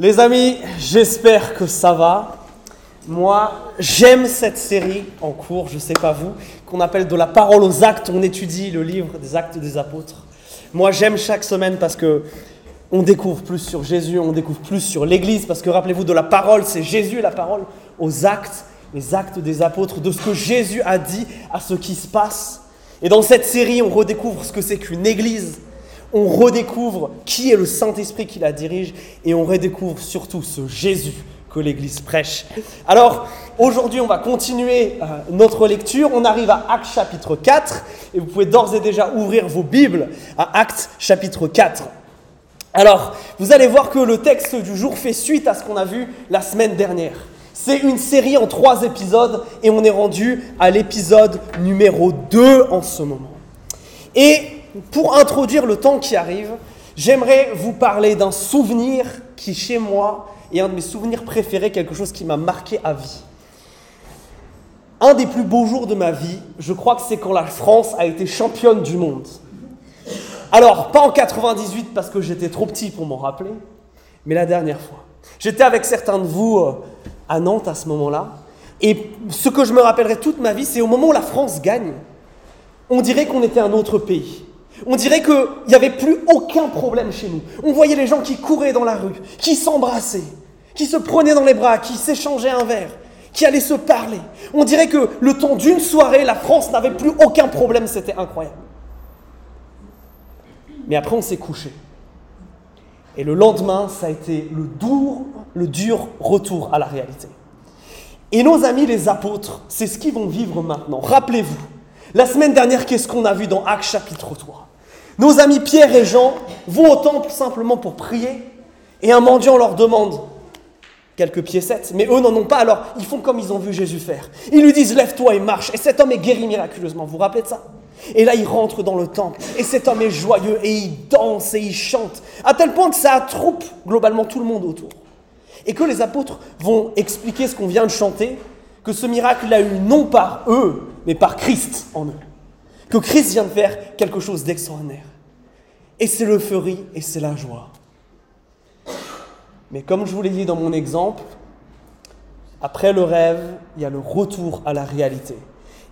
Les amis, j'espère que ça va. Moi, j'aime cette série en cours, je sais pas vous, qu'on appelle de la parole aux actes. On étudie le livre des actes des apôtres. Moi, j'aime chaque semaine parce que on découvre plus sur Jésus, on découvre plus sur l'Église, parce que rappelez-vous de la parole, c'est Jésus la parole, aux actes, les actes des apôtres, de ce que Jésus a dit à ce qui se passe. Et dans cette série, on redécouvre ce que c'est qu'une Église, on redécouvre qui est le Saint-Esprit qui la dirige et on redécouvre surtout ce Jésus que l'Église prêche. Alors, aujourd'hui, on va continuer euh, notre lecture. On arrive à Actes chapitre 4 et vous pouvez d'ores et déjà ouvrir vos Bibles à Actes chapitre 4. Alors, vous allez voir que le texte du jour fait suite à ce qu'on a vu la semaine dernière. C'est une série en trois épisodes et on est rendu à l'épisode numéro 2 en ce moment. Et pour introduire le temps qui arrive, j'aimerais vous parler d'un souvenir qui, chez moi, est un de mes souvenirs préférés, quelque chose qui m'a marqué à vie. Un des plus beaux jours de ma vie, je crois que c'est quand la France a été championne du monde. Alors, pas en 98 parce que j'étais trop petit pour m'en rappeler, mais la dernière fois. J'étais avec certains de vous euh, à Nantes à ce moment-là, et ce que je me rappellerai toute ma vie, c'est au moment où la France gagne, on dirait qu'on était un autre pays. On dirait qu'il n'y avait plus aucun problème chez nous. On voyait les gens qui couraient dans la rue, qui s'embrassaient, qui se prenaient dans les bras, qui s'échangeaient un verre, qui allaient se parler. On dirait que le temps d'une soirée, la France n'avait plus aucun problème, c'était incroyable. Mais après, on s'est couché. Et le lendemain, ça a été le dur, le dur retour à la réalité. Et nos amis les apôtres, c'est ce qu'ils vont vivre maintenant. Rappelez-vous, la semaine dernière, qu'est-ce qu'on a vu dans Actes chapitre 3 Nos amis Pierre et Jean vont au temple simplement pour prier, et un mendiant leur demande quelques piécettes, mais eux n'en ont pas, alors ils font comme ils ont vu Jésus faire. Ils lui disent lève-toi et marche, et cet homme est guéri miraculeusement. Vous vous rappelez de ça? Et là, il rentre dans le temple. Et cet homme est joyeux et il danse et il chante. À tel point que ça attroupe globalement tout le monde autour. Et que les apôtres vont expliquer ce qu'on vient de chanter, que ce miracle a eu non par eux, mais par Christ en eux. Que Christ vient de faire quelque chose d'extraordinaire. Et c'est l'euphorie et c'est la joie. Mais comme je vous l'ai dit dans mon exemple, après le rêve, il y a le retour à la réalité.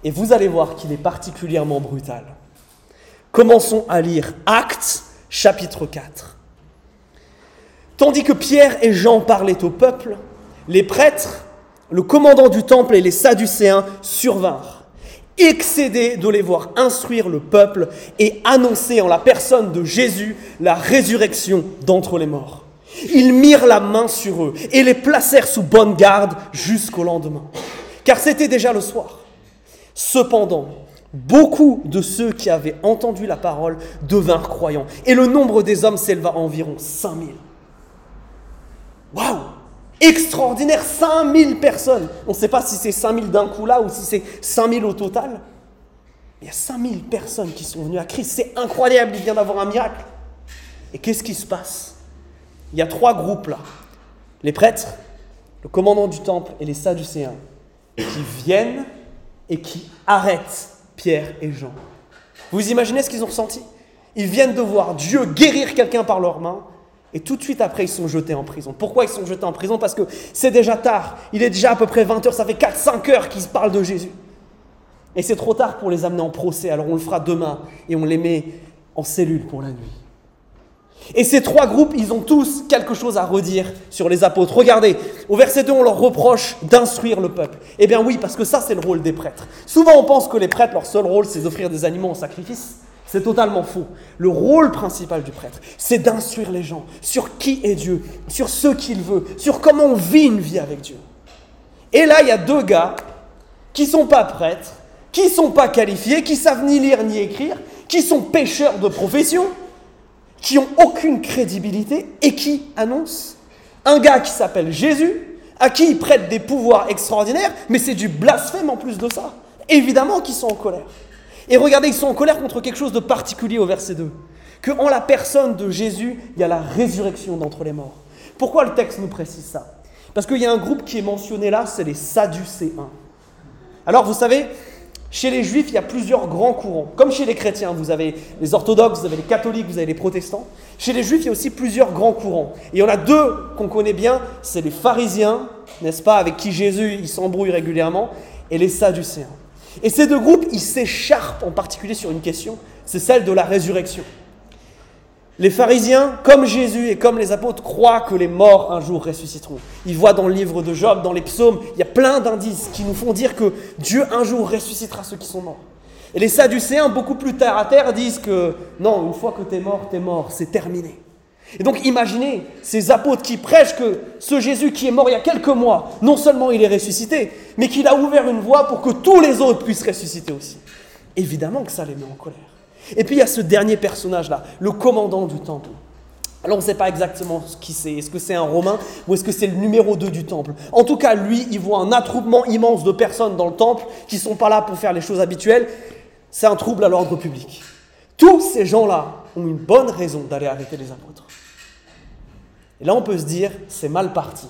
Et vous allez voir qu'il est particulièrement brutal. Commençons à lire Actes chapitre 4. Tandis que Pierre et Jean parlaient au peuple, les prêtres, le commandant du temple et les Sadducéens survinrent, excédés de les voir instruire le peuple et annoncer en la personne de Jésus la résurrection d'entre les morts. Ils mirent la main sur eux et les placèrent sous bonne garde jusqu'au lendemain, car c'était déjà le soir. Cependant, beaucoup de ceux qui avaient entendu la parole devinrent croyants, et le nombre des hommes s'éleva à environ 5000. Waouh Extraordinaire, 5000 personnes. On ne sait pas si c'est 5000 d'un coup là ou si c'est 5000 au total. Il y a 5000 personnes qui sont venues à Christ. C'est incroyable, il vient d'avoir un miracle. Et qu'est-ce qui se passe? Il y a trois groupes là. Les prêtres, le commandant du temple et les Sadducéens qui viennent et qui arrêtent Pierre et Jean. Vous imaginez ce qu'ils ont ressenti? Ils viennent de voir Dieu guérir quelqu'un par leurs mains et tout de suite après ils sont jetés en prison. Pourquoi ils sont jetés en prison? Parce que c'est déjà tard, il est déjà à peu près 20 heures, ça fait 4-5 heures qu'ils parlent de Jésus. Et c'est trop tard pour les amener en procès, alors on le fera demain et on les met en cellule pour la nuit. Et ces trois groupes, ils ont tous quelque chose à redire sur les apôtres. Regardez, au verset 2, on leur reproche d'instruire le peuple. Eh bien oui, parce que ça, c'est le rôle des prêtres. Souvent, on pense que les prêtres, leur seul rôle, c'est d'offrir des animaux en sacrifice. C'est totalement faux. Le rôle principal du prêtre, c'est d'instruire les gens sur qui est Dieu, sur ce qu'il veut, sur comment on vit une vie avec Dieu. Et là, il y a deux gars qui sont pas prêtres, qui sont pas qualifiés, qui savent ni lire ni écrire, qui sont pêcheurs de profession, qui ont aucune crédibilité et qui annoncent un gars qui s'appelle Jésus, à qui ils prêtent des pouvoirs extraordinaires, mais c'est du blasphème en plus de ça. Évidemment qu'ils sont en colère. Et regardez, ils sont en colère contre quelque chose de particulier au verset 2. Que en la personne de Jésus, il y a la résurrection d'entre les morts. Pourquoi le texte nous précise ça? Parce qu'il y a un groupe qui est mentionné là, c'est les Sadducéens. Alors vous savez, Chez les juifs, il y a plusieurs grands courants. Comme chez les chrétiens, vous avez les orthodoxes, vous avez les catholiques, vous avez les protestants. Chez les juifs, il y a aussi plusieurs grands courants. Et il y en a deux qu'on connaît bien, c'est les pharisiens, n'est-ce pas, avec qui Jésus il s'embrouille régulièrement, et les sadducéens. Et ces deux groupes, ils s'écharpent en particulier sur une question, c'est celle de la résurrection. Les pharisiens, comme Jésus et comme les apôtres, croient que les morts un jour ressusciteront. Ils voient dans le livre de Job, dans les psaumes, il y a plein d'indices qui nous font dire que Dieu un jour ressuscitera ceux qui sont morts. Et les Sadducéens, beaucoup plus terre à terre, disent que non, une fois que tu es mort, tu es mort, c'est terminé. Et donc imaginez ces apôtres qui prêchent que ce Jésus qui est mort il y a quelques mois, non seulement il est ressuscité, mais qu'il a ouvert une voie pour que tous les autres puissent ressusciter aussi. Évidemment que ça les met en colère. Et puis il y a ce dernier personnage-là, le commandant du temple. Alors on ne sait pas exactement qui c'est. Est-ce que c'est un Romain ou est-ce que c'est le numéro 2 du temple? En tout cas, lui, il voit un attroupement immense de personnes dans le temple qui ne sont pas là pour faire les choses habituelles. C'est un trouble à l'ordre public. Tous ces gens-là ont une bonne raison d'aller arrêter les apôtres. Et là, on peut se dire, c'est mal parti.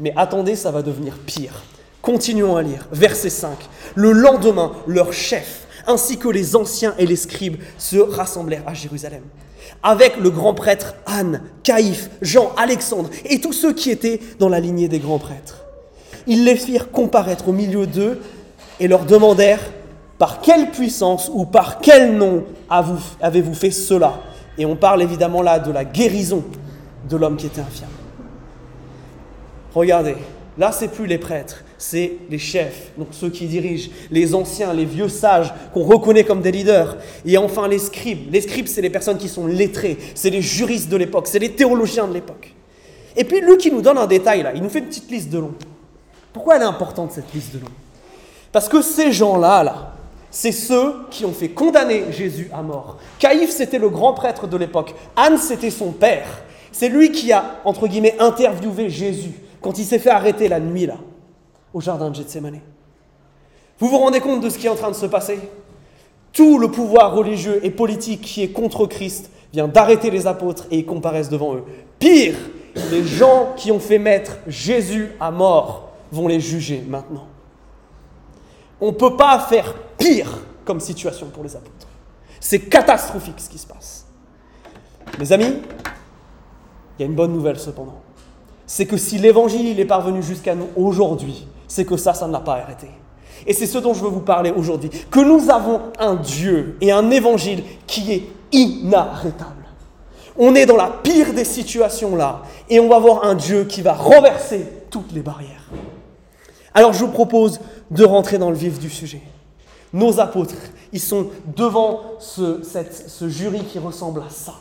Mais attendez, ça va devenir pire. Continuons à lire. Verset 5. Le lendemain, leur chef, ainsi que les anciens et les scribes, se rassemblèrent à Jérusalem. Avec le grand prêtre Anne, Caïphe, Jean, Alexandre et tous ceux qui étaient dans la lignée des grands prêtres. Ils les firent comparaître au milieu d'eux et leur demandèrent par quelle puissance ou par quel nom avez-vous fait cela? Et on parle évidemment là de la guérison de l'homme qui était infirme. Regardez, là c'est plus les prêtres, c'est les chefs, donc ceux qui dirigent, les anciens, les vieux sages qu'on reconnaît comme des leaders, et enfin les scribes. Les scribes, c'est les personnes qui sont lettrées, c'est les juristes de l'époque, c'est les théologiens de l'époque. Et puis lui qui nous donne un détail là, il nous fait une petite liste de noms. Pourquoi elle est importante cette liste de noms? Parce que ces gens-là, là, c'est ceux qui ont fait condamner Jésus à mort. Caïphe, c'était le grand prêtre de l'époque. Anne, c'était son père. C'est lui qui a, entre guillemets, interviewé Jésus quand il s'est fait arrêter la nuit, là, au jardin de Gethsemane. Vous vous rendez compte de ce qui est en train de se passer? Tout le pouvoir religieux et politique qui est contre Christ vient d'arrêter les apôtres et ils comparaissent devant eux. Pire, les gens qui ont fait mettre Jésus à mort vont les juger maintenant. On ne peut pas faire pire comme situation pour les apôtres. C'est catastrophique ce qui se passe. Mes amis, il y a une bonne nouvelle cependant. C'est que si l'évangile est parvenu jusqu'à nous aujourd'hui, c'est que ça, ça ne l'a pas arrêté. Et c'est ce dont je veux vous parler aujourd'hui. Que nous avons un Dieu et un évangile qui est inarrêtable. On est dans la pire des situations là, et on va voir un Dieu qui va renverser toutes les barrières. Alors je vous propose de rentrer dans le vif du sujet. Nos apôtres, ils sont devant ce, ce jury qui ressemble à ça.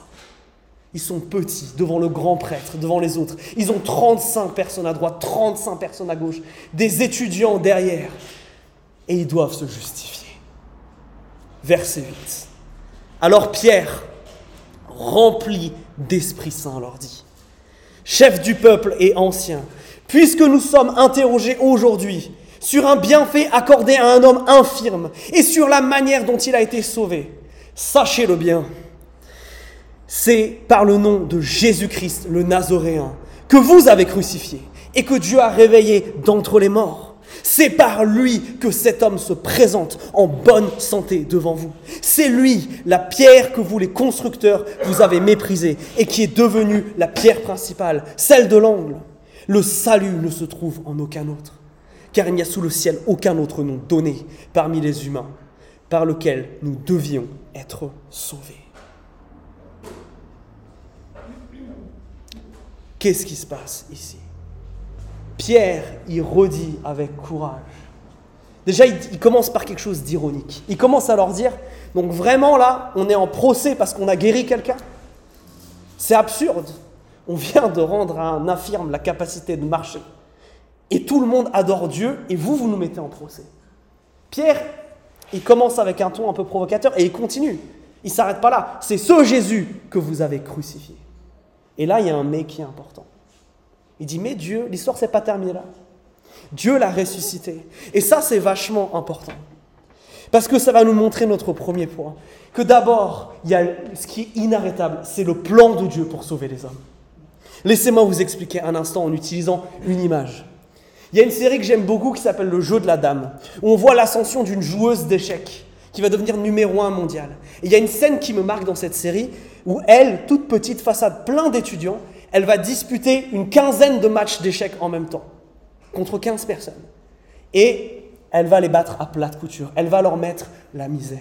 Ils sont petits devant le grand prêtre, devant les autres. Ils ont 35 personnes à droite, 35 personnes à gauche, des étudiants derrière. Et ils doivent se justifier. Verset 8. Alors Pierre, rempli d'Esprit Saint, leur dit, chef du peuple et ancien, puisque nous sommes interrogés aujourd'hui sur un bienfait accordé à un homme infirme et sur la manière dont il a été sauvé, sachez-le bien c'est par le nom de Jésus-Christ, le Nazoréen, que vous avez crucifié et que Dieu a réveillé d'entre les morts. C'est par lui que cet homme se présente en bonne santé devant vous. C'est lui, la pierre que vous, les constructeurs, vous avez méprisée et qui est devenue la pierre principale, celle de l'angle. Le salut ne se trouve en aucun autre, car il n'y a sous le ciel aucun autre nom donné parmi les humains par lequel nous devions être sauvés. Qu'est-ce qui se passe ici? Pierre, il redit avec courage. Déjà, il, commence par quelque chose d'ironique. Il commence à leur dire, donc vraiment là, on est en procès parce qu'on a guéri quelqu'un? C'est absurde. On vient de rendre à un infirme la capacité de marcher. Et tout le monde adore Dieu, et vous, vous nous mettez en procès. Pierre, il commence avec un ton un peu provocateur, et il continue. Il ne s'arrête pas là. C'est ce Jésus que vous avez crucifié. Et là, il y a un mais qui est important. Il dit, mais Dieu, l'histoire s'est pas terminée là. Dieu l'a ressuscité. Et ça, c'est vachement important. Parce que ça va nous montrer notre premier point. Que d'abord, il y a ce qui est inarrêtable, c'est le plan de Dieu pour sauver les hommes. Laissez-moi vous expliquer un instant en utilisant une image. Il y a une série que j'aime beaucoup qui s'appelle Le jeu de la dame, où on voit l'ascension d'une joueuse d'échecs qui va devenir numéro un mondial. Et il y a une scène qui me marque dans cette série où elle, toute petite, face à plein d'étudiants, elle va disputer une quinzaine de matchs d'échecs en même temps, contre 15 personnes. Et elle va les battre à plate couture, elle va leur mettre la misère.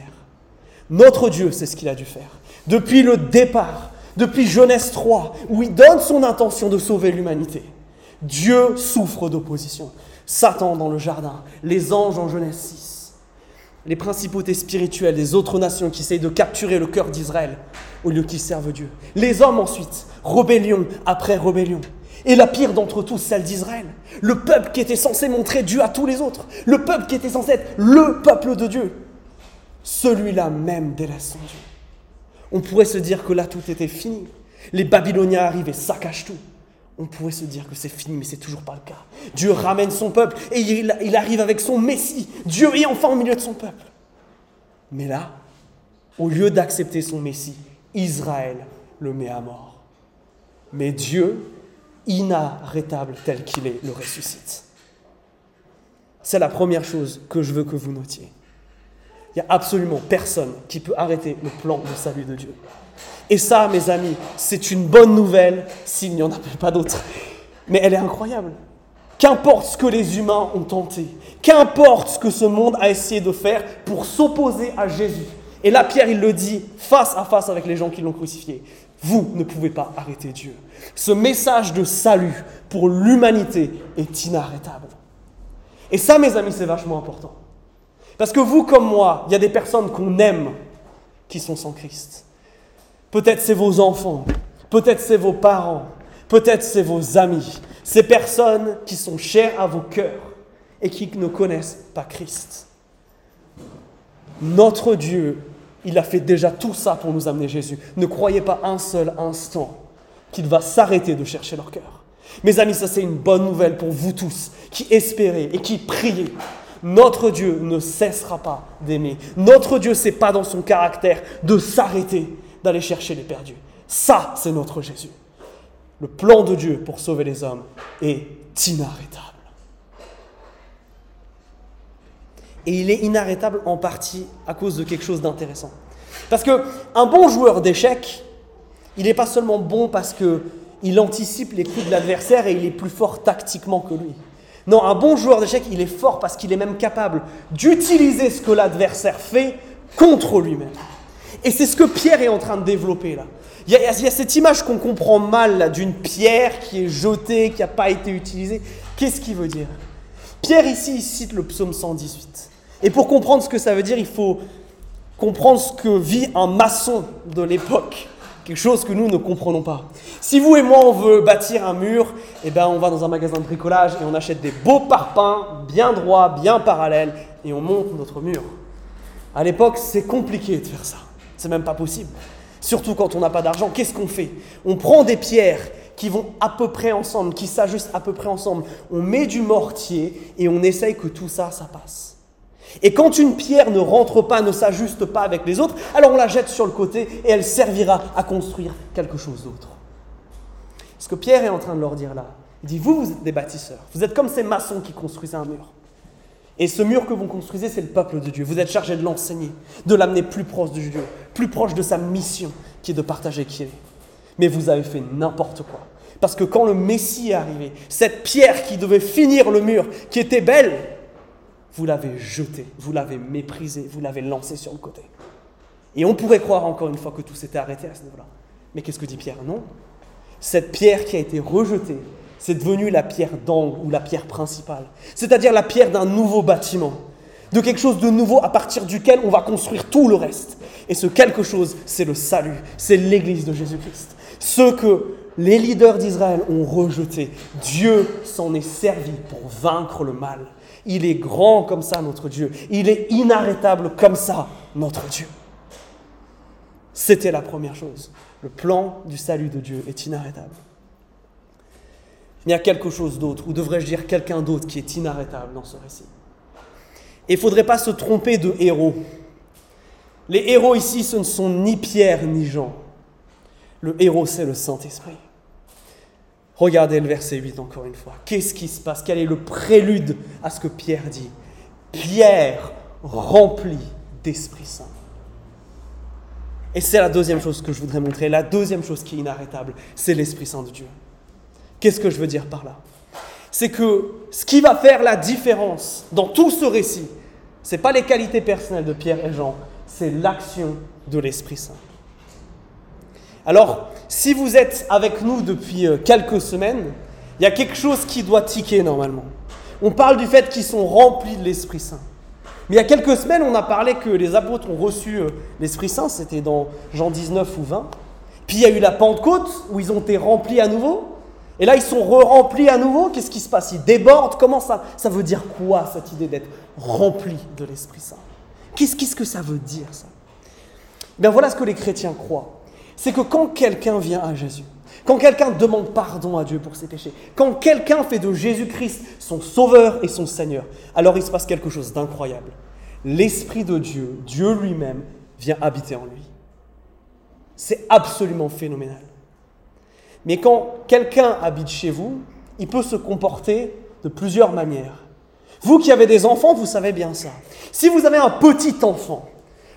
Notre Dieu, c'est ce qu'il a dû faire. Depuis le départ, depuis Genèse 3, où il donne son intention de sauver l'humanité, Dieu souffre d'opposition. Satan dans le jardin, les anges en Genèse 6, les principautés spirituelles des autres nations qui essayent de capturer le cœur d'Israël au lieu qu'ils servent Dieu. Les hommes ensuite, rébellion après rébellion. Et la pire d'entre tous, celle d'Israël. Le peuple qui était censé montrer Dieu à tous les autres. Le peuple qui était censé être le peuple de Dieu. Celui-là même délaisse son Dieu. On pourrait se dire que là, tout était fini. Les Babyloniens arrivent et saccagent tout on pourrait se dire que c'est fini, mais c'est toujours pas le cas. Dieu ramène son peuple et il, arrive avec son Messie. Dieu est enfin au milieu de son peuple. Mais là, au lieu d'accepter son Messie, Israël le met à mort. Mais Dieu, inarrêtable tel qu'il est, le ressuscite. C'est la première chose que je veux que vous notiez. Il n'y a absolument personne qui peut arrêter le plan de salut de Dieu. Et ça, mes amis, c'est une bonne nouvelle s'il n'y en a pas d'autres. Mais elle est incroyable. Qu'importe ce que les humains ont tenté, qu'importe ce que ce monde a essayé de faire pour s'opposer à Jésus. Et là, Pierre, il le dit face à face avec les gens qui l'ont crucifié. Vous ne pouvez pas arrêter Dieu. Ce message de salut pour l'humanité est inarrêtable. Et ça, mes amis, c'est vachement important. Parce que vous comme moi, il y a des personnes qu'on aime qui sont sans Christ. Peut-être c'est vos enfants, peut-être c'est vos parents, peut-être c'est vos amis, ces personnes qui sont chères à vos cœurs et qui ne connaissent pas Christ. Notre Dieu, il a fait déjà tout ça pour nous amener Jésus. Ne croyez pas un seul instant qu'il va s'arrêter de chercher leur cœur. Mes amis, ça c'est une bonne nouvelle pour vous tous qui espérez et qui priez. Notre Dieu ne cessera pas d'aimer. Notre Dieu, c'est pas dans son caractère de s'arrêter d'aller chercher les perdus. Ça, c'est notre Jésus. Le plan de Dieu pour sauver les hommes est inarrêtable. Et il est inarrêtable en partie à cause de quelque chose d'intéressant. Parce que un bon joueur d'échecs, il n'est pas seulement bon parce qu'il anticipe les coups de l'adversaire et il est plus fort tactiquement que lui. Non, un bon joueur d'échecs, il est fort parce qu'il est même capable d'utiliser ce que l'adversaire fait contre lui-même. Et c'est ce que Pierre est en train de développer là. Il y, a, cette image qu'on comprend mal d'une pierre qui est jetée, qui n'a pas été utilisée. Qu'est-ce qu'il veut dire? Pierre ici il cite le psaume 118. Et pour comprendre ce que ça veut dire, il faut comprendre ce que vit un maçon de l'époque. Quelque chose que nous ne comprenons pas. Si vous et moi on veut bâtir un mur, eh ben on va dans un magasin de bricolage et on achète des beaux parpaings bien droits, bien parallèles et on monte notre mur. À l'époque, c'est compliqué de faire ça. C'est même pas possible. Surtout quand on n'a pas d'argent, qu'est-ce qu'on fait? On prend des pierres qui vont à peu près ensemble, qui s'ajustent à peu près ensemble. On met du mortier et on essaye que tout ça, ça passe. Et quand une pierre ne rentre pas, ne s'ajuste pas avec les autres, alors on la jette sur le côté et elle servira à construire quelque chose d'autre. Ce que Pierre est en train de leur dire là, il dit, vous, vous êtes des bâtisseurs. Vous êtes comme ces maçons qui construisent un mur. Et ce mur que vous construisez, c'est le peuple de Dieu. Vous êtes chargé de l'enseigner, de l'amener plus proche de Dieu, plus proche de sa mission, qui est de partager qui est. Mais vous avez fait n'importe quoi. Parce que quand le Messie est arrivé, cette pierre qui devait finir le mur, qui était belle, vous l'avez jetée, vous l'avez méprisée, vous l'avez lancée sur le côté. Et on pourrait croire encore une fois que tout s'était arrêté à ce niveau-là. Mais qu'est-ce que dit Pierre? Non. Cette pierre qui a été rejetée, c'est devenu la pierre d'angle ou la pierre principale. C'est-à-dire la pierre d'un nouveau bâtiment, de quelque chose de nouveau à partir duquel on va construire tout le reste. Et ce quelque chose, c'est le salut, c'est l'Église de Jésus-Christ. Ce que les leaders d'Israël ont rejeté, Dieu s'en est servi pour vaincre le mal. Il est grand comme ça, notre Dieu. Il est inarrêtable comme ça, notre Dieu. C'était la première chose. Le plan du salut de Dieu est inarrêtable il y a quelque chose d'autre, ou devrais-je dire quelqu'un d'autre qui est inarrêtable dans ce récit. Et il ne faudrait pas se tromper de héros. Les héros ici, ce ne sont ni Pierre ni Jean. Le héros, c'est le Saint-Esprit. Regardez le verset 8 encore une fois. Qu'est-ce qui se passe? Quel est le prélude à ce que Pierre dit? Pierre rempli d'Esprit Saint. Et c'est la deuxième chose que je voudrais montrer. La deuxième chose qui est inarrêtable, c'est l'Esprit Saint de Dieu. Qu'est-ce que je veux dire par là? C'est que ce qui va faire la différence dans tout ce récit, ce n'est pas les qualités personnelles de Pierre et Jean, c'est l'action de l'Esprit Saint. Alors, si vous êtes avec nous depuis euh, quelques semaines, il y a quelque chose qui doit tiquer normalement. On parle du fait qu'ils sont remplis de l'Esprit Saint. Mais il y a quelques semaines, on a parlé que les apôtres ont reçu euh, l'Esprit Saint, c'était dans Jean 19 ou 20. Puis il y a eu la Pentecôte, où ils ont été remplis à nouveau. Et là, ils sont re-remplis à nouveau. Qu'est-ce qui se passe? Ils débordent. Comment ça Ça veut dire quoi, cette idée d'être rempli de l'Esprit Saint? Qu'est-ce que ça veut dire, ça? Bien voilà ce que les chrétiens croient. C'est que quand quelqu'un vient à Jésus, quand quelqu'un demande pardon à Dieu pour ses péchés, quand quelqu'un fait de Jésus-Christ son sauveur et son Seigneur, alors il se passe quelque chose d'incroyable. L'Esprit de Dieu, Dieu lui-même, vient habiter en lui. C'est absolument phénoménal. Mais quand quelqu'un habite chez vous, il peut se comporter de plusieurs manières. Vous qui avez des enfants, vous savez bien ça. Si vous avez un petit enfant,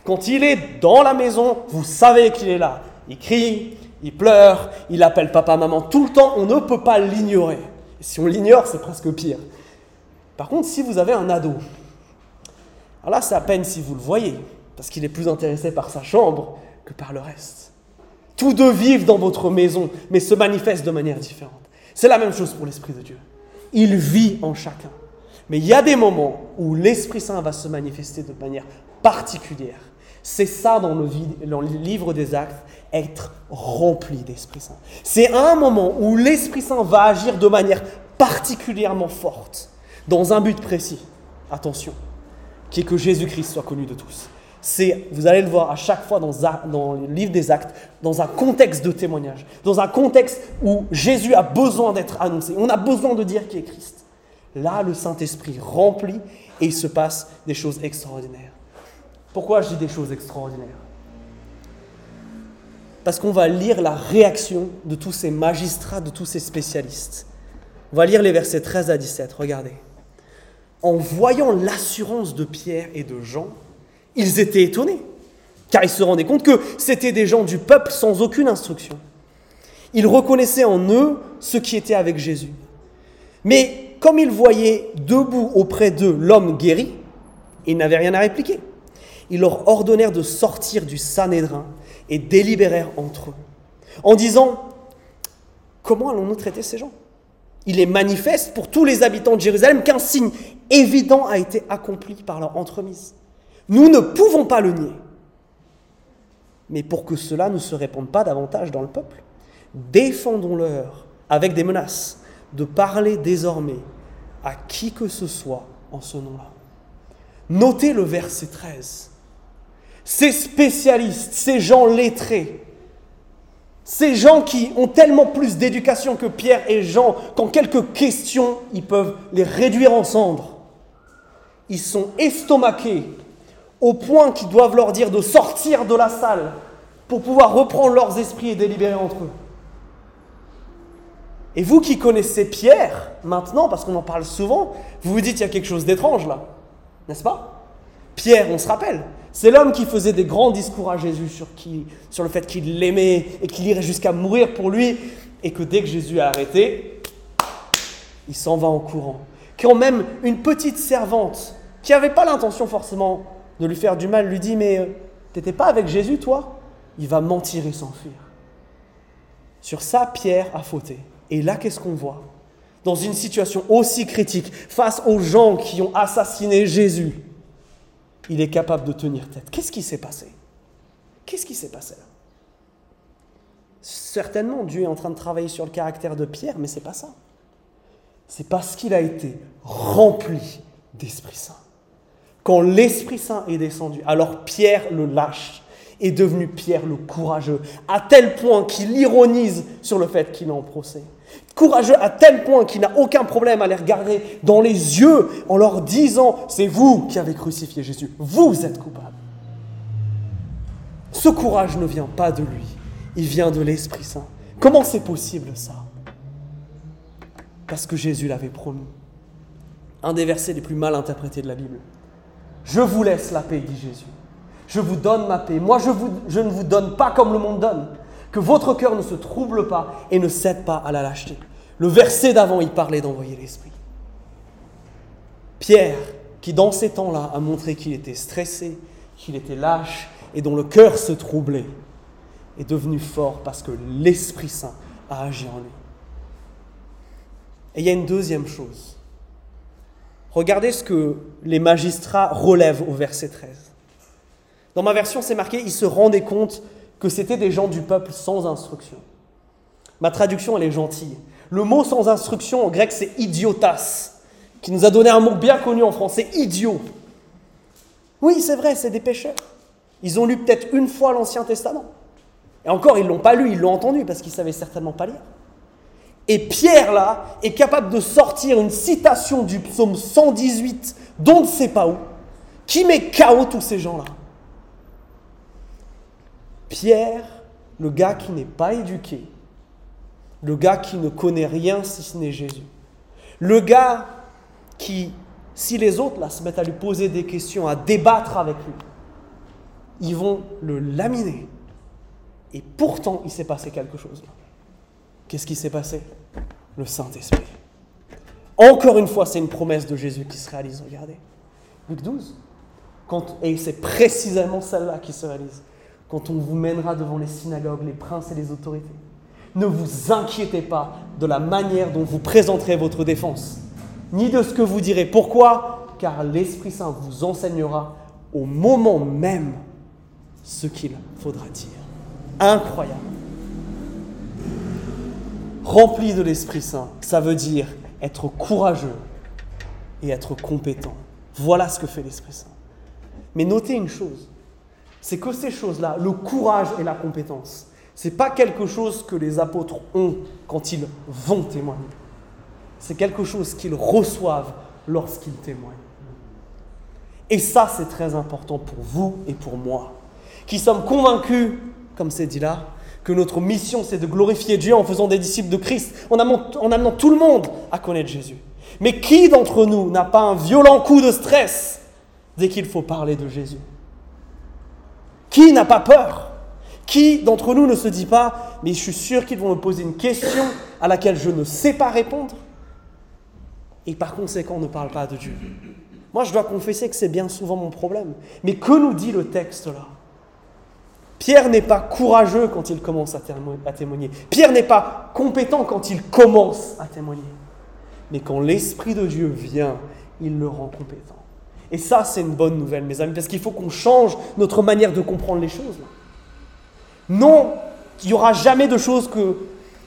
quand il est dans la maison, vous savez qu'il est là. Il crie, il pleure, il appelle papa, maman tout le temps, on ne peut pas l'ignorer. Si on l'ignore, c'est presque pire. Par contre, si vous avez un ado, alors là, c'est à peine si vous le voyez, parce qu'il est plus intéressé par sa chambre que par le reste. Tous deux vivent dans votre maison, mais se manifestent de manière différente. C'est la même chose pour l'Esprit de Dieu. Il vit en chacun. Mais il y a des moments où l'Esprit Saint va se manifester de manière particulière. C'est ça dans le, livre des actes, être rempli d'Esprit Saint. C'est un moment où l'Esprit Saint va agir de manière particulièrement forte, dans un but précis. Attention, qui est que Jésus-Christ soit connu de tous. C'est, vous allez le voir à chaque fois dans, dans le livre des actes, dans un contexte de témoignage, dans un contexte où Jésus a besoin d'être annoncé. On a besoin de dire qui est Christ. Là, le Saint-Esprit remplit et il se passe des choses extraordinaires. Pourquoi je dis des choses extraordinaires? Parce qu'on va lire la réaction de tous ces magistrats, de tous ces spécialistes. On va lire les versets 13 à 17, regardez. En voyant l'assurance de Pierre et de Jean, ils étaient étonnés, car ils se rendaient compte que c'étaient des gens du peuple sans aucune instruction. Ils reconnaissaient en eux ceux qui étaient avec Jésus. Mais comme ils voyaient debout auprès d'eux l'homme guéri, ils n'avaient rien à répliquer ils leur ordonnèrent de sortir du Sanhédrin et délibérèrent entre eux, en disant Comment allons-nous traiter ces gens? Il est manifeste pour tous les habitants de Jérusalem qu'un signe évident a été accompli par leur entremise. Nous ne pouvons pas le nier. Mais pour que cela ne se répande pas davantage dans le peuple, défendons-leur avec des menaces de parler désormais à qui que ce soit en ce nom-là. Notez le verset 13 ces spécialistes, ces gens lettrés, ces gens qui ont tellement plus d'éducation que Pierre et Jean, qu'en quelques questions, ils peuvent les réduire en cendres. Ils sont estomaqués au point qu'ils doivent leur dire de sortir de la salle pour pouvoir reprendre leurs esprits et délibérer entre eux. Et vous qui connaissez Pierre maintenant, parce qu'on en parle souvent, vous vous dites qu'il y a quelque chose d'étrange là, n'est-ce pas? Pierre, on se rappelle, c'est l'homme qui faisait des grands discours à Jésus sur, qui, sur le fait qu'il l'aimait et qu'il irait jusqu'à mourir pour lui, et que dès que Jésus a arrêté, il s'en va en courant. Quand même une petite servante, qui n'avait pas l'intention forcément de lui faire du mal, lui dit Mais euh, t'étais pas avec Jésus, toi? Il va mentir et s'enfuir. Sur ça, Pierre a fauté. Et là, qu'est-ce qu'on voit? Dans une situation aussi critique, face aux gens qui ont assassiné Jésus, il est capable de tenir tête. Qu'est-ce qui s'est passé? Qu'est-ce qui s'est passé là? Certainement, Dieu est en train de travailler sur le caractère de Pierre, mais c'est pas ça. C'est parce qu'il a été rempli d'Esprit Saint. Quand l'Esprit Saint est descendu, alors Pierre le lâche, est devenu Pierre le courageux, à tel point qu'il ironise sur le fait qu'il est en procès courageux à tel point qu'il n'a aucun problème à les regarder dans les yeux en leur disant, c'est vous qui avez crucifié Jésus, vous êtes coupable. Ce courage ne vient pas de lui, il vient de l'Esprit Saint. Comment c'est possible ça? Parce que Jésus l'avait promis. Un des versets les plus mal interprétés de la Bible. Je vous laisse la paix, dit Jésus. Je vous donne ma paix. Moi, je, ne vous donne pas comme le monde donne. Que votre cœur ne se trouble pas et ne cède pas à la lâcheté. Le verset d'avant, il parlait d'envoyer l'Esprit. Pierre, qui dans ces temps-là a montré qu'il était stressé, qu'il était lâche et dont le cœur se troublait, est devenu fort parce que l'Esprit Saint a agi en lui. Et il y a une deuxième chose. Regardez ce que les magistrats relèvent au verset 13. Dans ma version, c'est marqué, ils se rendaient compte que c'était des gens du peuple sans instruction. Ma traduction, elle est gentille. Le mot sans instruction en grec, c'est idiotas, qui nous a donné un mot bien connu en français, idiot. Oui, c'est vrai, c'est des pécheurs. Ils ont lu peut-être une fois l'Ancien Testament. Et encore, ils ne l'ont pas lu, ils l'ont entendu parce qu'ils ne savaient certainement pas lire. Et Pierre, là, est capable de sortir une citation du psaume 118, dont on ne sait pas où, qui met KO tous ces gens-là. Pierre, le gars qui n'est pas éduqué, le gars qui ne connaît rien si ce n'est Jésus, le gars qui, si les autres là se mettent à lui poser des questions, à débattre avec lui, ils vont le laminer. Et pourtant, il s'est passé quelque chose. Qu'est-ce qui s'est passé? Le Saint-Esprit. Encore une fois, c'est une promesse de Jésus qui se réalise. Regardez. Luc 12. Quand, et c'est précisément celle-là qui se réalise. Quand on vous mènera devant les synagogues, les princes et les autorités. Ne vous inquiétez pas de la manière dont vous présenterez votre défense, ni de ce que vous direz. Pourquoi? Car l'Esprit Saint vous enseignera au moment même ce qu'il faudra dire. Incroyable. Rempli de l'Esprit Saint, ça veut dire être courageux et être compétent. Voilà ce que fait l'Esprit Saint. Mais notez une chose, c'est que ces choses-là, le courage et la compétence, ce n'est pas quelque chose que les apôtres ont quand ils vont témoigner. C'est quelque chose qu'ils reçoivent lorsqu'ils témoignent. Et ça, c'est très important pour vous et pour moi, qui sommes convaincus, comme c'est dit là, que notre mission, c'est de glorifier Dieu en faisant des disciples de Christ, en amenant, tout le monde à connaître Jésus. Mais qui d'entre nous n'a pas un violent coup de stress dès qu'il faut parler de Jésus? Qui n'a pas peur? Qui d'entre nous ne se dit pas, mais je suis sûr qu'ils vont me poser une question à laquelle je ne sais pas répondre Et par conséquent, on ne parle pas de Dieu. Moi, je dois confesser que c'est bien souvent mon problème. Mais que nous dit le texte là? Pierre n'est pas courageux quand il commence à témoigner. Pierre n'est pas compétent quand il commence à témoigner. Mais quand l'Esprit de Dieu vient, il le rend compétent. Et ça, c'est une bonne nouvelle, mes amis, parce qu'il faut qu'on change notre manière de comprendre les choses. Non, il n'y aura jamais de choses que,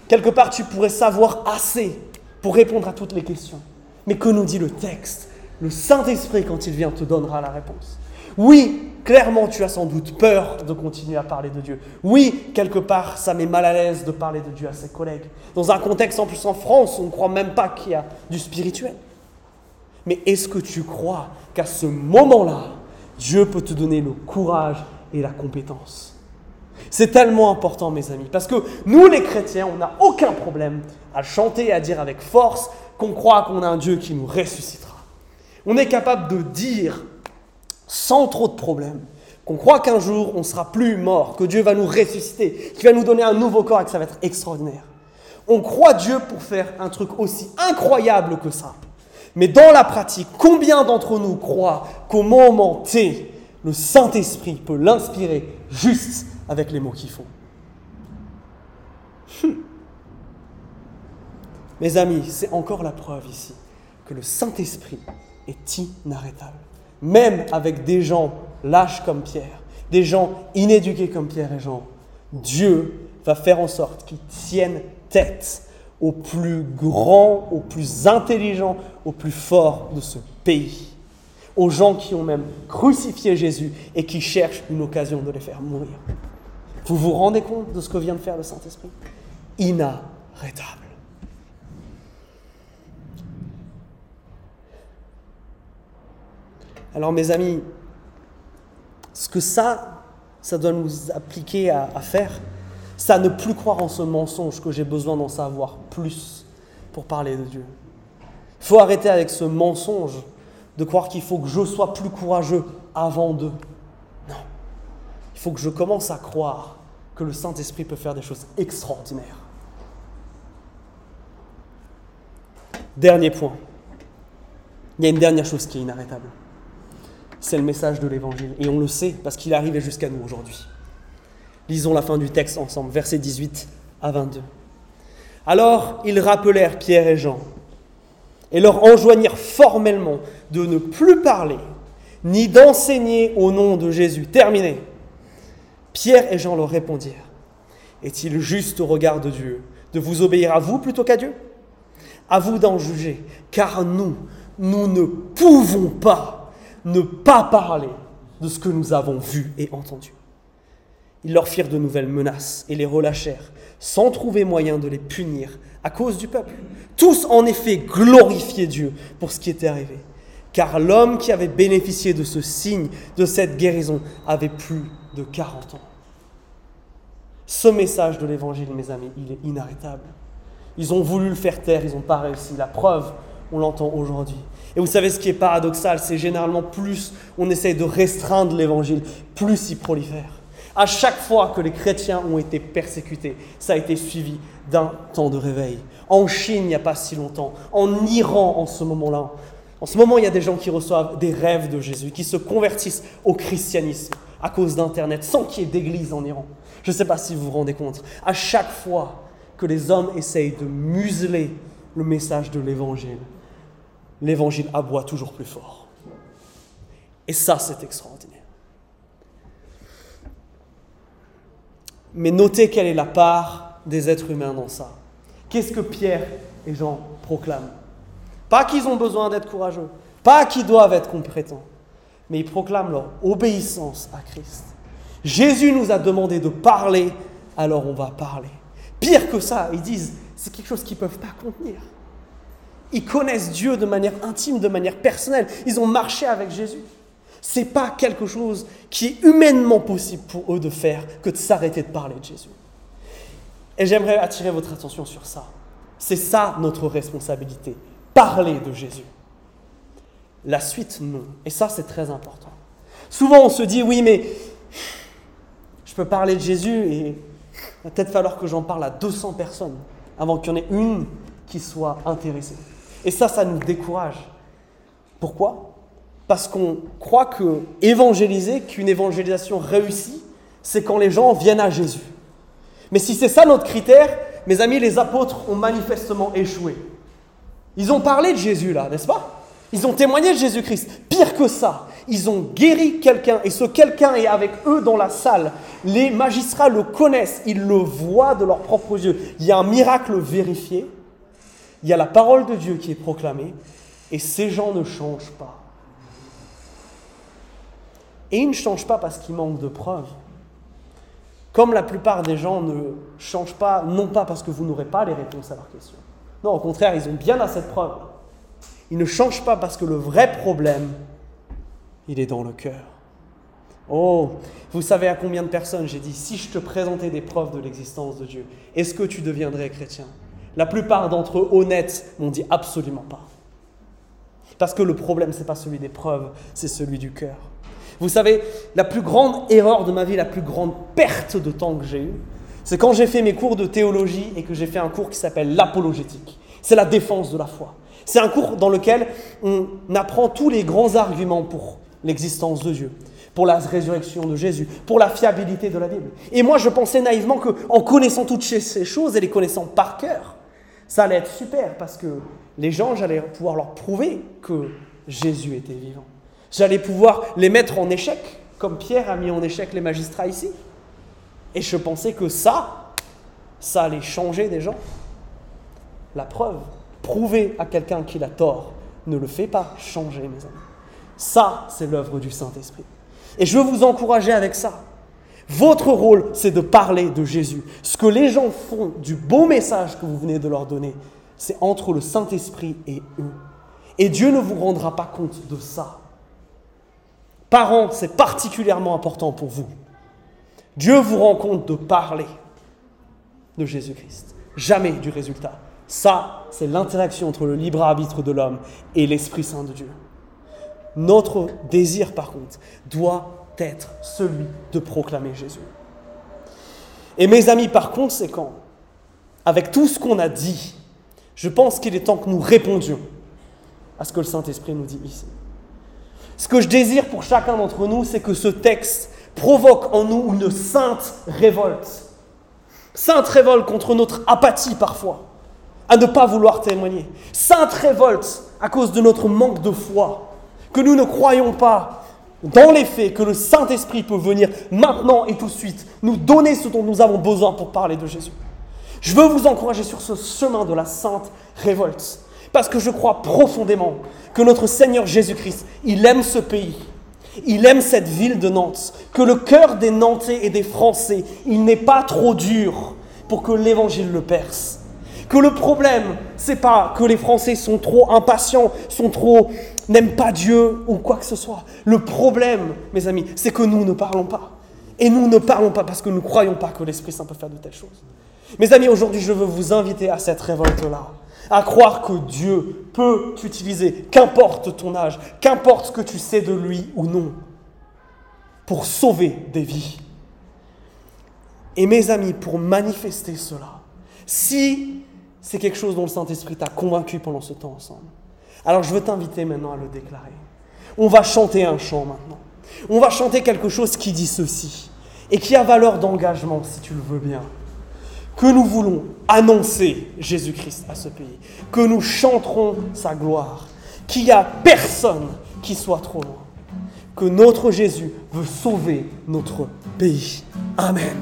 quelque part, tu pourrais savoir assez pour répondre à toutes les questions. Mais que nous dit le texte? Le Saint-Esprit, quand il vient, te donnera la réponse. Oui, clairement, tu as sans doute peur de continuer à parler de Dieu. Oui, quelque part, ça met mal à l'aise de parler de Dieu à ses collègues. Dans un contexte en plus en France, on ne croit même pas qu'il y a du spirituel. Mais est-ce que tu crois qu'à ce moment-là, Dieu peut te donner le courage et la compétence? C'est tellement important, mes amis, parce que nous, les chrétiens, on n'a aucun problème à chanter et à dire avec force qu'on croit qu'on a un Dieu qui nous ressuscitera. On est capable de dire sans trop de problèmes, qu'on croit qu'un jour on sera plus mort, que Dieu va nous ressusciter, qu'il va nous donner un nouveau corps et que ça va être extraordinaire. On croit Dieu pour faire un truc aussi incroyable que ça. Mais dans la pratique, combien d'entre nous croient qu'au moment T, le Saint-Esprit peut l'inspirer juste avec les mots qu'il faut? Hum. Mes amis, c'est encore la preuve ici que le Saint-Esprit est inarrêtable même avec des gens lâches comme Pierre, des gens inéduqués comme Pierre et Jean, Dieu va faire en sorte qu'ils tiennent tête aux plus grands, aux plus intelligents, aux plus forts de ce pays, aux gens qui ont même crucifié Jésus et qui cherchent une occasion de les faire mourir. Vous vous rendez compte de ce que vient de faire le Saint-Esprit? Inarrêtable. Alors mes amis, ce que ça, ça doit nous appliquer à, faire, c'est à ne plus croire en ce mensonge que j'ai besoin d'en savoir plus pour parler de Dieu. Il faut arrêter avec ce mensonge de croire qu'il faut que je sois plus courageux avant d'eux. Non. Il faut que je commence à croire que le Saint-Esprit peut faire des choses extraordinaires. Dernier point. Il y a une dernière chose qui est inarrêtable. C'est le message de l'Évangile. Et on le sait parce qu'il est jusqu'à nous aujourd'hui. Lisons la fin du texte ensemble, versets 18 à 22. Alors ils rappelèrent Pierre et Jean et leur enjoignirent formellement de ne plus parler ni d'enseigner au nom de Jésus. Terminé. Pierre et Jean leur répondirent Est-il juste au regard de Dieu de vous obéir à vous plutôt qu'à Dieu? À vous d'en juger, car nous, nous ne pouvons pas ne pas parler de ce que nous avons vu et entendu. Ils leur firent de nouvelles menaces et les relâchèrent, sans trouver moyen de les punir à cause du peuple. Tous en effet glorifiaient Dieu pour ce qui était arrivé, car l'homme qui avait bénéficié de ce signe, de cette guérison, avait plus de 40 ans. Ce message de l'Évangile, mes amis, il est inarrêtable. Ils ont voulu le faire taire, ils n'ont pas réussi. La preuve, on l'entend aujourd'hui. Et vous savez ce qui est paradoxal, c'est généralement plus on essaye de restreindre l'Évangile, plus il prolifère. À chaque fois que les chrétiens ont été persécutés, ça a été suivi d'un temps de réveil. En Chine, il n'y a pas si longtemps, en Iran en ce moment-là. En ce moment, il y a des gens qui reçoivent des rêves de Jésus, qui se convertissent au christianisme à cause d'Internet, sans qu'il y ait d'église en Iran. Je ne sais pas si vous vous rendez compte. À chaque fois que les hommes essayent de museler le message de l'Évangile, l'Évangile aboie toujours plus fort. Et ça, c'est extraordinaire. Mais notez quelle est la part des êtres humains dans ça. Qu'est-ce que Pierre et Jean proclament? Pas qu'ils ont besoin d'être courageux, pas qu'ils doivent être compétents, mais ils proclament leur obéissance à Christ. Jésus nous a demandé de parler, alors on va parler. Pire que ça, ils disent, c'est quelque chose qu'ils ne peuvent pas contenir. Ils connaissent Dieu de manière intime, de manière personnelle. Ils ont marché avec Jésus n'est pas quelque chose qui est humainement possible pour eux de faire que de s'arrêter de parler de Jésus. Et j'aimerais attirer votre attention sur ça. C'est ça notre responsabilité, parler de Jésus. La suite, non. Et ça, c'est très important. Souvent, on se dit, oui, mais je peux parler de Jésus et il va peut-être falloir que j'en parle à 200 personnes avant qu'il y en ait une qui soit intéressée. Et ça, ça nous décourage. Pourquoi? Parce qu'on croit que évangéliser, qu'une évangélisation réussie, c'est quand les gens viennent à Jésus. Mais si c'est ça notre critère, mes amis, les apôtres ont manifestement échoué. Ils ont parlé de Jésus là, n'est-ce pas? Ils ont témoigné de Jésus-Christ. Pire que ça, ils ont guéri quelqu'un et ce quelqu'un est avec eux dans la salle. Les magistrats le connaissent, ils le voient de leurs propres yeux. Il y a un miracle vérifié, il y a la parole de Dieu qui est proclamée et ces gens ne changent pas. Et ils ne changent pas parce qu'ils manquent de preuves. Comme la plupart des gens ne changent pas, non pas parce que vous n'aurez pas les réponses à leurs questions. Non, au contraire, ils ont bien assez de preuves. Ils ne changent pas parce que le vrai problème, il est dans le cœur. Oh, vous savez à combien de personnes j'ai dit, si je te présentais des preuves de l'existence de Dieu, est-ce que tu deviendrais chrétien? La plupart d'entre eux honnêtes m'ont dit absolument pas. Parce que le problème, ce n'est pas celui des preuves, c'est celui du cœur. Vous savez, la plus grande erreur de ma vie, la plus grande perte de temps que j'ai eue, c'est quand j'ai fait mes cours de théologie et que j'ai fait un cours qui s'appelle l'apologétique. C'est la défense de la foi. C'est un cours dans lequel on apprend tous les grands arguments pour l'existence de Dieu, pour la résurrection de Jésus, pour la fiabilité de la Bible. Et moi, je pensais naïvement qu'en connaissant toutes ces choses et les connaissant par cœur, ça allait être super parce que les gens, j'allais pouvoir leur prouver que Jésus était vivant. J'allais pouvoir les mettre en échec, comme Pierre a mis en échec les magistrats ici. Et je pensais que ça, ça allait changer des gens. La preuve, prouver à quelqu'un qu'il a tort, ne le fait pas changer, mes amis. Ça, c'est l'œuvre du Saint-Esprit. Et je veux vous encourager avec ça. Votre rôle, c'est de parler de Jésus. Ce que les gens font du beau message que vous venez de leur donner, c'est entre le Saint-Esprit et eux. Et Dieu ne vous rendra pas compte de ça. Parents, c'est particulièrement important pour vous. Dieu vous rend compte de parler de Jésus-Christ, jamais du résultat. Ça, c'est l'interaction entre le libre arbitre de l'homme et l'Esprit Saint de Dieu. Notre désir, par contre, doit être celui de proclamer Jésus. Et mes amis, par conséquent, avec tout ce qu'on a dit, je pense qu'il est temps que nous répondions à ce que le Saint-Esprit nous dit ici. Ce que je désire pour chacun d'entre nous, c'est que ce texte provoque en nous une sainte révolte. Sainte révolte contre notre apathie parfois, à ne pas vouloir témoigner. Sainte révolte à cause de notre manque de foi, que nous ne croyons pas dans les faits que le Saint-Esprit peut venir maintenant et tout de suite nous donner ce dont nous avons besoin pour parler de Jésus. Je veux vous encourager sur ce chemin de la sainte révolte, parce que je crois profondément que notre Seigneur Jésus-Christ, il aime ce pays, il aime cette ville de Nantes, que le cœur des Nantais et des Français, il n'est pas trop dur pour que l'Évangile le perce. Que le problème, c'est pas que les Français sont trop impatients, sont trop n'aiment pas Dieu ou quoi que ce soit. Le problème, mes amis, c'est que nous ne parlons pas. Et nous ne parlons pas parce que nous ne croyons pas que l'Esprit Saint peut faire de telles choses. Mes amis, aujourd'hui, je veux vous inviter à cette révolte-là, à croire que Dieu peut t'utiliser, qu'importe ton âge, qu'importe ce que tu sais de lui ou non, pour sauver des vies. Et mes amis, pour manifester cela, si c'est quelque chose dont le Saint-Esprit t'a convaincu pendant ce temps ensemble. Alors je veux t'inviter maintenant à le déclarer. On va chanter un chant maintenant. On va chanter quelque chose qui dit ceci et qui a valeur d'engagement si tu le veux bien. Que nous voulons annoncer Jésus-Christ à ce pays. Que nous chanterons sa gloire. Qu'il n'y a personne qui soit trop loin. Que notre Jésus veut sauver notre pays. Amen.